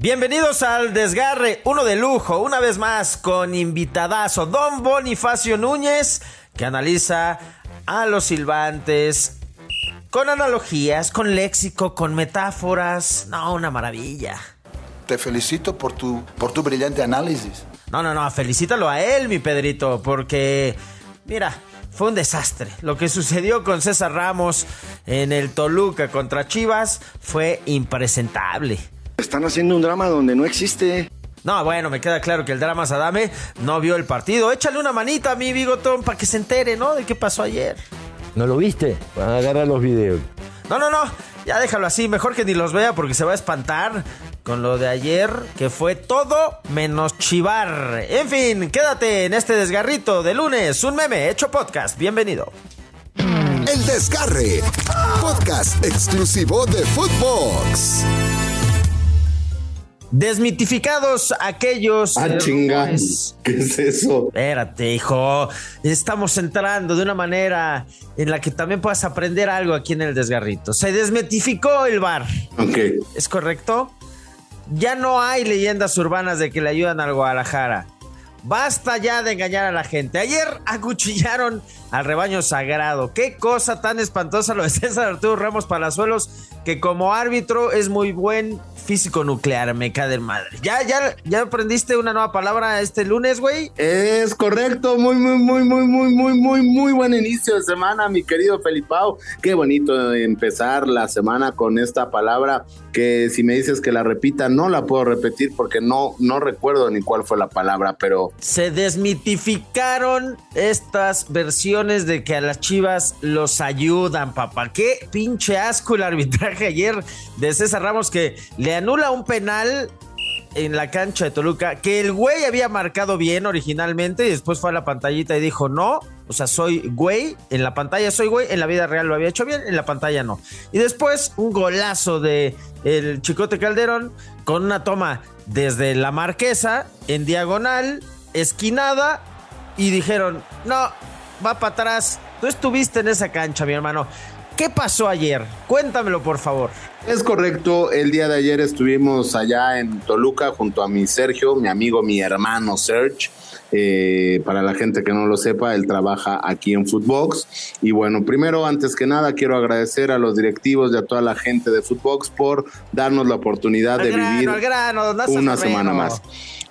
Bienvenidos al desgarre, uno de lujo, una vez más con invitadazo Don Bonifacio Núñez, que analiza a los silbantes con analogías, con léxico, con metáforas. No, una maravilla. Te felicito por tu, por tu brillante análisis. No, no, no, felicítalo a él, mi Pedrito, porque, mira, fue un desastre. Lo que sucedió con César Ramos en el Toluca contra Chivas fue impresentable. Están haciendo un drama donde no existe. No, bueno, me queda claro que el drama Sadame no vio el partido. Échale una manita a mi bigotón para que se entere, ¿no? De qué pasó ayer. ¿No lo viste? Van a agarrar los videos. No, no, no. Ya déjalo así. Mejor que ni los vea porque se va a espantar con lo de ayer, que fue todo menos chivar. En fin, quédate en este desgarrito de lunes. Un meme hecho podcast. Bienvenido. El Desgarre. Podcast exclusivo de Footbox. Desmitificados aquellos. Ah, chingas. ¿Qué es eso? Espérate, hijo. Estamos entrando de una manera en la que también puedas aprender algo aquí en el desgarrito. Se desmitificó el bar. Ok. ¿Es correcto? Ya no hay leyendas urbanas de que le ayudan al Guadalajara. Basta ya de engañar a la gente. Ayer acuchillaron al rebaño sagrado. Qué cosa tan espantosa lo de César Arturo Ramos Palazuelos, que como árbitro es muy buen físico nuclear. Me cae de madre. ¿Ya, ya, ya aprendiste una nueva palabra este lunes, güey? Es correcto. Muy, muy, muy, muy, muy, muy, muy, muy buen inicio de semana, mi querido Felipao. Qué bonito empezar la semana con esta palabra que si me dices que la repita, no la puedo repetir porque no, no recuerdo ni cuál fue la palabra, pero... Se desmitificaron estas versiones de que a las chivas los ayudan, papá. Qué pinche asco el arbitraje ayer de César Ramos que le anula un penal en la cancha de Toluca, que el güey había marcado bien originalmente y después fue a la pantallita y dijo no. O sea, soy güey, en la pantalla soy güey, en la vida real lo había hecho bien, en la pantalla no. Y después un golazo de el Chicote Calderón con una toma desde la marquesa en diagonal, esquinada y dijeron, no, va para atrás. Tú estuviste en esa cancha, mi hermano. ¿Qué pasó ayer? Cuéntamelo, por favor. Es correcto, el día de ayer estuvimos allá en Toluca junto a mi Sergio, mi amigo, mi hermano Serge. Eh, para la gente que no lo sepa, él trabaja aquí en Footbox. Y bueno, primero, antes que nada, quiero agradecer a los directivos y a toda la gente de Footbox por darnos la oportunidad Al de grano, vivir grano, no una semana más.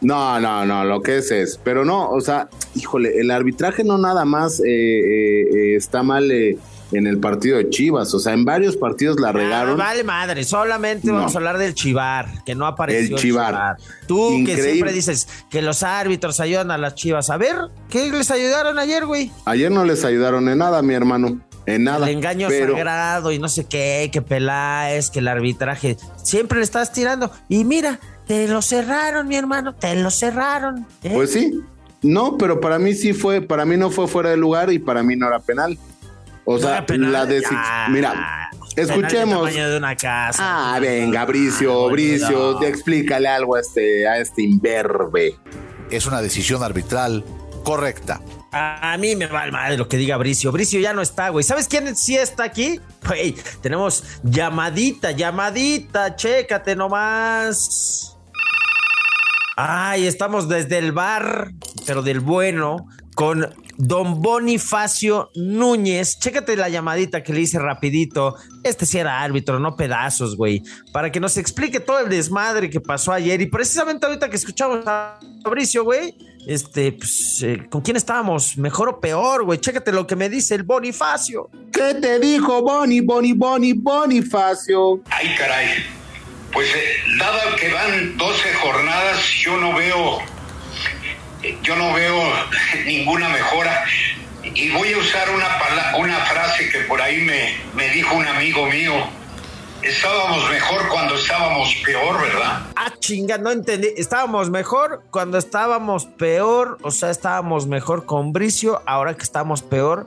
No, no, no, lo que es es. Pero no, o sea, híjole, el arbitraje no nada más eh, eh, eh, está mal eh, en el partido de Chivas. O sea, en varios partidos la Ah, regaron. vale madre, solamente No. vamos a hablar del chivar, que no apareció El Chivar. Tú que siempre dices que los árbitros ayudan a las chivas. A ver, ¿qué les ayudaron ayer, güey? Ayer no les ayudaron en nada, mi hermano. En nada. El engaño pero, sagrado y no sé qué, que Peláez, que el arbitraje. Siempre le estás tirando. Y mira, te lo cerraron, mi hermano, te lo cerraron. ¿eh? Pues sí. No, pero para mí sí fue, para mí no fue fuera de lugar y para mí no era penal. O sea, penal, la de ya. mira, escuchemos. tamaño de una casa. Ah, venga, Bricio, Ah, Bricio, te explícale algo a este, a este imberbe. Es una decisión arbitral correcta. A a mí me va madre lo que diga Bricio. Bricio ya no está, güey. ¿Sabes quién sí está aquí? Güey, tenemos llamadita, llamadita. Chécate nomás. Ay, estamos desde el bar, pero del bueno, con don Bonifacio Núñez. Chécate la llamadita que le hice rapidito. Este sí era árbitro, no pedazos, güey. Para que nos explique todo el desmadre que pasó ayer. Y precisamente ahorita que escuchamos a Fabricio, güey, este, pues, eh, ¿con quién estábamos? ¿Mejor o peor, güey? Chécate lo que me dice el Bonifacio. ¿Qué te dijo Boni, Boni, Boni, Bonifacio? Ay, caray. Pues eh, dado que van 12 jornadas, yo no veo, eh, yo no veo ninguna mejora. Y voy a usar una, una frase que por ahí me, me dijo un amigo mío. Estábamos mejor cuando estábamos peor, ¿verdad? Ah, chinga, no entendí. Estábamos mejor cuando estábamos peor. O sea, estábamos mejor con Bricio. Ahora que estamos peor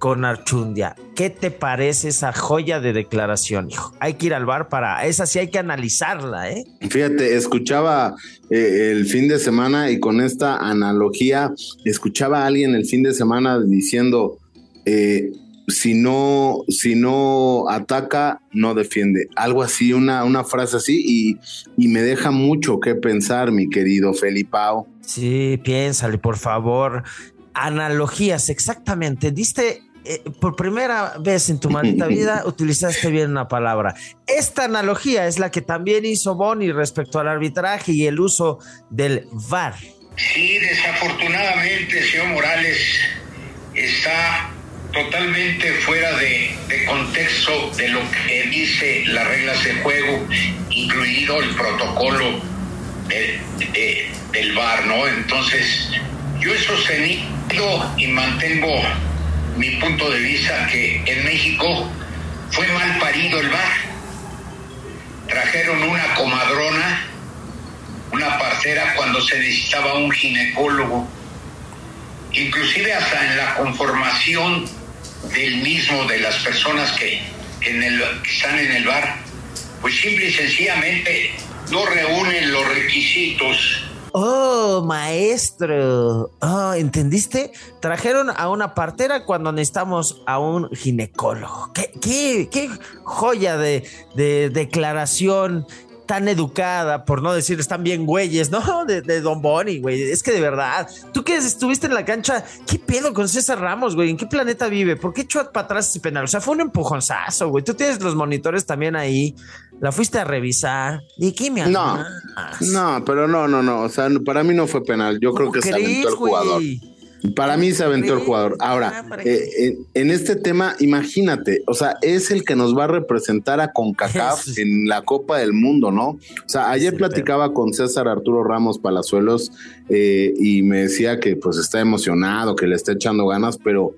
con Archundia. ¿Qué te parece esa joya de declaración, hijo? Hay que ir al bar para. Esa sí hay que analizarla, ¿eh? Fíjate, escuchaba eh, el fin de semana y con esta analogía, escuchaba a alguien el fin de semana diciendo, eh, si no, si no ataca, no defiende. Algo así, una, una frase así, y, y me deja mucho que pensar, mi querido Felipao. Sí, piénsale, por favor. Analogías, exactamente. Diste eh, por primera vez en tu maldita vida utilizaste bien una palabra. Esta analogía es la que también hizo Boni respecto al arbitraje y el uso del VAR. Sí, desafortunadamente, señor Morales está totalmente fuera de, de contexto de lo que dice las reglas de juego, incluido el protocolo de- de- del VAR, ¿no? Entonces, yo he sostenido y mantengo mi punto de vista que en México fue mal parido el VAR. Trajeron una comadrona, una partera cuando se necesitaba un ginecólogo inclusive hasta en la conformación del mismo de las personas que, que están en el bar, pues simple y sencillamente no reúnen los requisitos. Oh, maestro. Oh, ¿entendiste? Trajeron a una partera cuando necesitamos a un ginecólogo. Qué, qué, qué joya de, de declaración tan educada, por no decir están bien güeyes, ¿no? De, Don Boni, güey. Es que de verdad, tú que estuviste en la cancha, ¿qué pedo con César Ramos, güey? ¿En qué planeta vive? ¿Por qué echó para atrás ese penal? O sea, fue un empujonzazo, güey. Tú tienes los monitores también ahí. La fuiste a revisar. ¿Y qué me No, no, pero no, no, no. O sea, para mí no fue penal. Yo creo ¿Cómo que se aventó el jugador. Para mí se aventó el jugador. Ahora, Ah, ¿para eh, en, en este tema, imagínate, o sea, es el que nos va a representar a CONCACAF en la Copa del Mundo, ¿no? O sea, ayer Sí, platicaba con César Arturo Ramos Palazuelos eh, y me decía que pues está emocionado, que le está echando ganas, pero,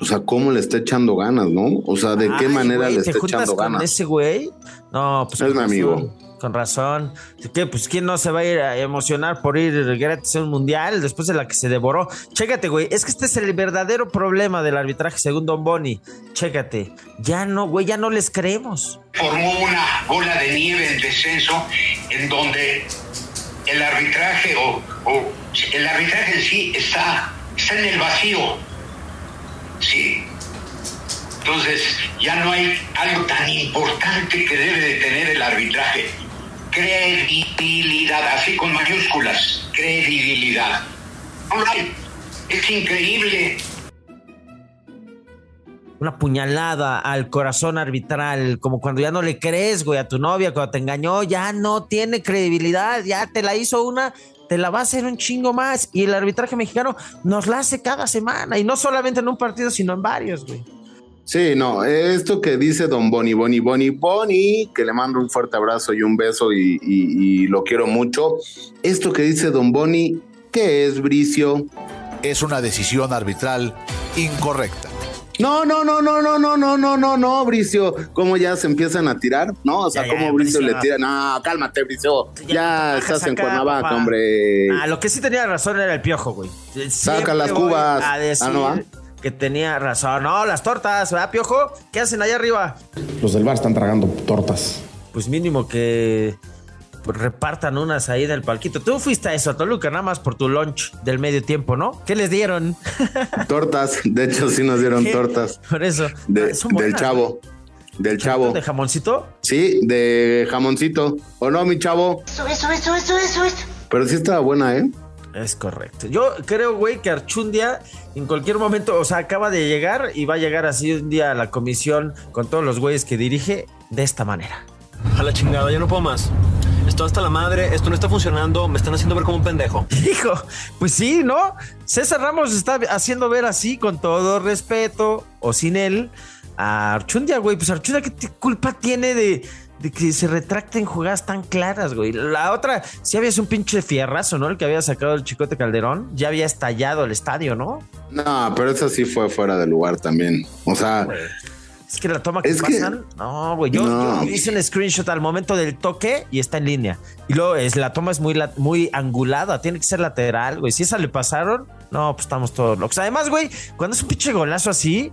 o sea, ¿cómo le está echando ganas, no? O sea, ¿de qué manera le ¿te está juntas echando con ganas? ese güey? No, pues Es con mi razón, amigo. Con razón. ¿Qué? Pues quién no se va a ir a emocionar por ir gratis a un mundial después de la que se devoró. Chécate, güey. Es que este es el verdadero problema del arbitraje según Don Boni. Chécate. Ya no, güey, ya no les creemos. Formó una bola de nieve en descenso en donde el arbitraje o, o el arbitraje en sí está, está en el vacío. Sí. Entonces ya no hay algo tan importante que debe de tener el arbitraje. Credibilidad, así con mayúsculas, credibilidad. Es increíble. Una puñalada al corazón arbitral, como cuando ya no le crees, güey, a tu novia, cuando te engañó, ya no tiene credibilidad, ya te la hizo una, te la va a hacer un chingo más. Y el arbitraje mexicano nos la hace cada semana, y no solamente en un partido, sino en varios, güey. Sí, no, esto que dice Don Boni, Boni, Boni, Boni, que le mando un fuerte abrazo y un beso y, y- y lo quiero mucho. Esto que dice Don Boni, ¿qué es, Bricio? Es una decisión arbitral incorrecta. No, no, no, no, no, no, no, no, no, no, Bricio. ¿Cómo ya se empiezan a tirar? ¿No? O sea, Ya, ya, ¿cómo Bricio Bricio. le tira? No, cálmate, Bricio. Ya, Ya, estás en Cuernavaca, papá. hombre. Ah, lo que sí tenía razón era el piojo, güey. Siempre las voy cubas. A decir Ah, ¿no va? que tenía razón. No, las tortas, ¿verdad, piojo? ¿Qué hacen allá arriba? Los del bar están tragando tortas. Pues mínimo que repartan unas ahí del palquito. Tú fuiste a eso, a Toluca, nada más por tu lunch del medio tiempo, ¿no? ¿Qué les dieron? Tortas, de hecho sí nos dieron ¿Qué? tortas. Por eso. De- Ah, del chavo. Del chavo. ¿De jamoncito? Sí, de jamoncito. ¿O no, mi chavo? Eso, eso, eso, eso, eso, eso. Pero sí estaba buena, ¿eh? Es correcto. Yo creo, güey, que Archundia en cualquier momento, o sea, acaba de llegar y va a llegar así un día a la comisión con todos los güeyes que dirige de esta manera. A la chingada, ya no puedo más. Esto hasta la madre, esto no está funcionando, me están haciendo ver como un pendejo. Hijo, pues sí, ¿no? César Ramos está haciendo ver así, con todo respeto o sin él, a Archundia, güey. Pues Archundia, ¿qué culpa tiene de, de que se retracten jugadas tan claras, güey? La otra, si habías un pinche fierrazo, ¿no? El que había sacado el chicote Calderón, ya había estallado el estadio, ¿no? No, pero esa sí fue fuera de lugar también. O sea, Es que la toma que Es que- pasan, no, güey. Yo, No. yo hice un screenshot al momento del toque y está en línea. Y luego es, la toma es muy, la- muy angulada, tiene que ser lateral, güey. Si esa le pasaron, no, pues estamos todos locos. Además, güey, cuando es un pinche golazo así,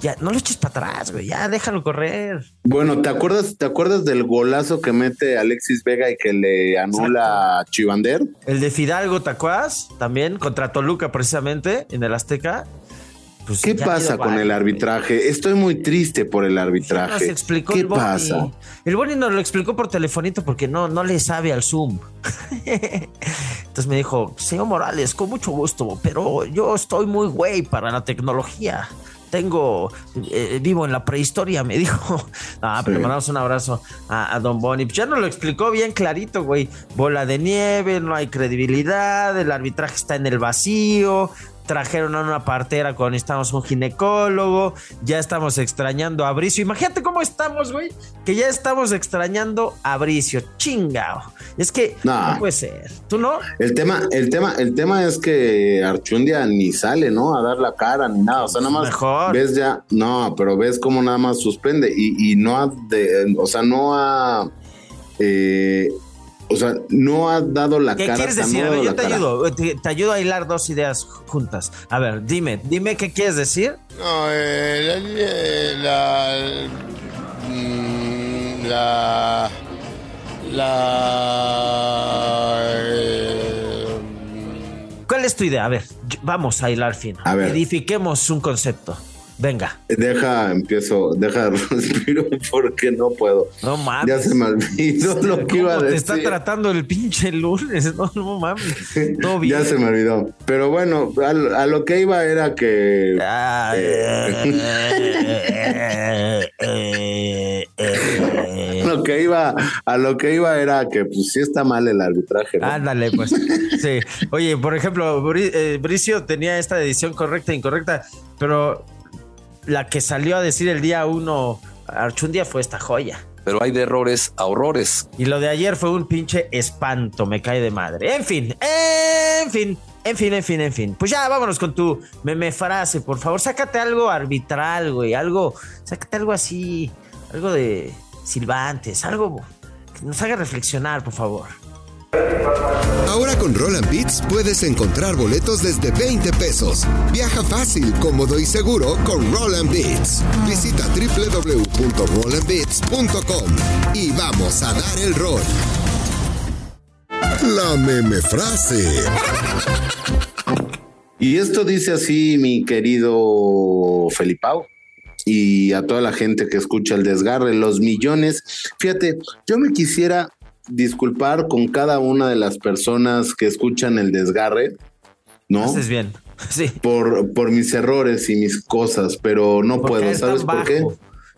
ya no lo eches para atrás, güey. Ya déjalo correr. bueno, ¿te acuerdas, ¿te acuerdas del golazo que mete Alexis Vega y que le anula a Chivander? El de Fidalgo, ¿te acuerdas? También contra Toluca, precisamente, en el Azteca. Pues ¿Qué pasa con el varios, arbitraje? Estoy muy triste por el arbitraje. explicó ¿Qué el pasa? El Boni nos lo explicó por telefonito porque no, no le sabe al Zoom. Entonces me dijo, señor Morales, con mucho gusto, pero yo estoy muy güey para la tecnología. Tengo, eh, vivo en la prehistoria, me dijo. Ah, pero Sí. mandamos un abrazo a, a Don Boni. Pues ya nos lo explicó bien clarito, güey. Bola de nieve, no hay credibilidad, el arbitraje está en el vacío. Trajeron a una partera cuando necesitamos un ginecólogo. Ya estamos extrañando a Bricio. Imagínate cómo estamos, güey. Que ya estamos extrañando a Bricio. Chingao. Es que Nah. no puede ser. ¿Tú no? El tema, el tema, el tema es que Archundia ni sale, ¿no? A dar la cara ni nada. O sea, nada más Mejor. ves ya, no, pero ves cómo nada más suspende y, y no ha, de- o sea, no ha, eh, o sea, no ha dado la ¿Qué cara. quieres sea, no decir? A ver, yo te cara. ayudo. Te, te ayudo a hilar dos ideas juntas. A ver, dime, dime qué quieres decir. No, eh, la, la, mm, la, la, eh, ¿Cuál es tu idea? A ver, vamos a hilar fino. A ver. Edifiquemos un concepto. Venga. Deja, empiezo, deja, respiro porque no puedo. No mames. Ya se me olvidó lo que iba a ¿Cómo decir. te está tratando el pinche lunes? No, no mames. Todo bien. Ya se me olvidó. Pero bueno, a, a lo que iba era que Ah, eh, eh, eh, lo que iba, a lo que iba era que pues sí está mal el arbitraje. ¿no? Ándale, pues. Sí. Oye, por ejemplo, Bri- Bricio tenía esta edición correcta e incorrecta, pero la que salió a decir el día uno Archundia fue esta joya. Pero hay de errores a horrores. Y lo de ayer fue un pinche espanto, me cae de madre. En fin, en fin, en fin, en fin, en fin. Pues ya vámonos con tu meme frase, por favor. Sácate algo arbitral, güey. Algo, sácate algo así, algo de silbantes, algo que nos haga reflexionar, por favor. Ahora con Roland Beats puedes encontrar boletos desde 20 pesos. Viaja fácil, cómodo y seguro con Roland Beats. Visita www.rolandbeats.com y vamos a dar el rol. La meme frase. Y esto dice así, mi querido Felipao, y a toda la gente que escucha el desgarre, los millones. Fíjate, yo me quisiera disculpar con cada una de las personas que escuchan el desgarre, ¿no? Haces bien. Sí. Por, por mis errores y mis cosas, pero no Por puedo, ¿sabes por qué?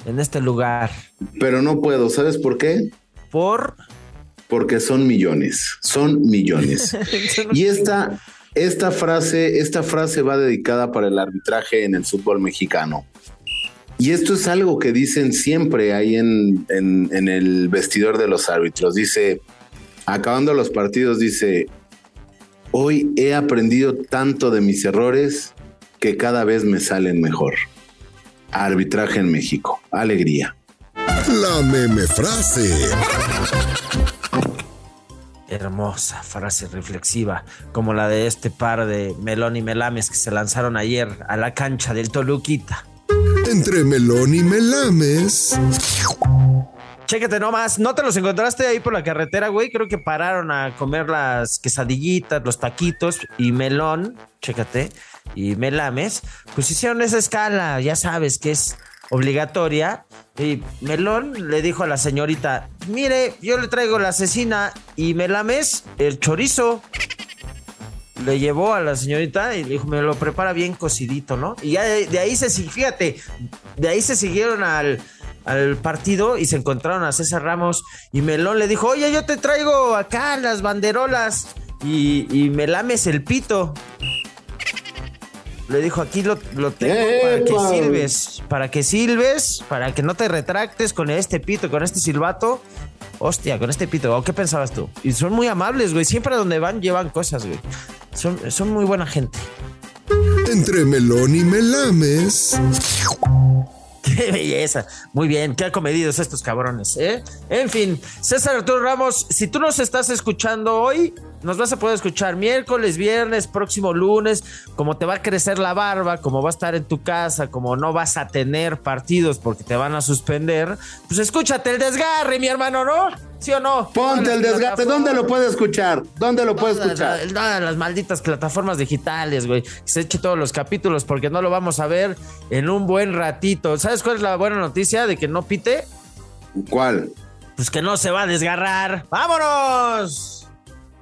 En este lugar. Pero no puedo, ¿sabes por qué? Por. Porque son millones, son millones. y esta, esta frase, esta frase va dedicada para el arbitraje en el fútbol mexicano. Y esto es algo que dicen siempre ahí en, en, en el vestidor de los árbitros. Dice, acabando los partidos, dice, hoy he aprendido tanto de mis errores que cada vez me salen mejor. Arbitraje en México. Alegría. La meme frase. Hermosa frase reflexiva, como la de este par de Melón y Melames que se lanzaron ayer a la cancha del Toluquita. Entre melón y melames. Chéquete nomás, ¿no te los encontraste ahí por la carretera, güey? Creo que pararon a comer las quesadillitas, los taquitos y melón, chécate, y melames. Pues hicieron esa escala, ya sabes que es obligatoria. Y Melón le dijo a la señorita, mire, yo le traigo la asesina y melames el chorizo. Le llevó a la señorita y le dijo, me lo prepara bien cocidito, ¿no? Y ya de, de ahí se, fíjate, de ahí se siguieron al, al partido y se encontraron a César Ramos y Melón le dijo, oye, yo te traigo acá las banderolas y, y me lames el pito. Le dijo, aquí lo, lo tengo para que ¡Epa! silbes, para que silbes, para que no te retractes con este pito, con este silbato. Hostia, con este pito, ¿o qué pensabas tú? Y son muy amables, güey. Siempre a donde van llevan cosas, güey. Son, son muy buena gente. Entre melón y melames. Qué belleza. Muy bien, qué acomedidos estos cabrones, ¿eh? En fin, César Arturo Ramos, si tú nos estás escuchando hoy, nos vas a poder escuchar miércoles, viernes, próximo lunes, como te va a crecer la barba, como va a estar en tu casa, como no vas a tener partidos porque te van a suspender, pues escúchate el desgarre, mi hermano, ¿no? ¿Sí o no? Ponte el desgarre. ¿Dónde lo puede escuchar? ¿Dónde lo puede escuchar? En las malditas plataformas digitales, güey. Se eche todos los capítulos porque no lo vamos a ver en un buen ratito. ¿Sabes cuál es la buena noticia de que no pite? ¿Cuál? Pues que no se va a desgarrar. ¡Vámonos!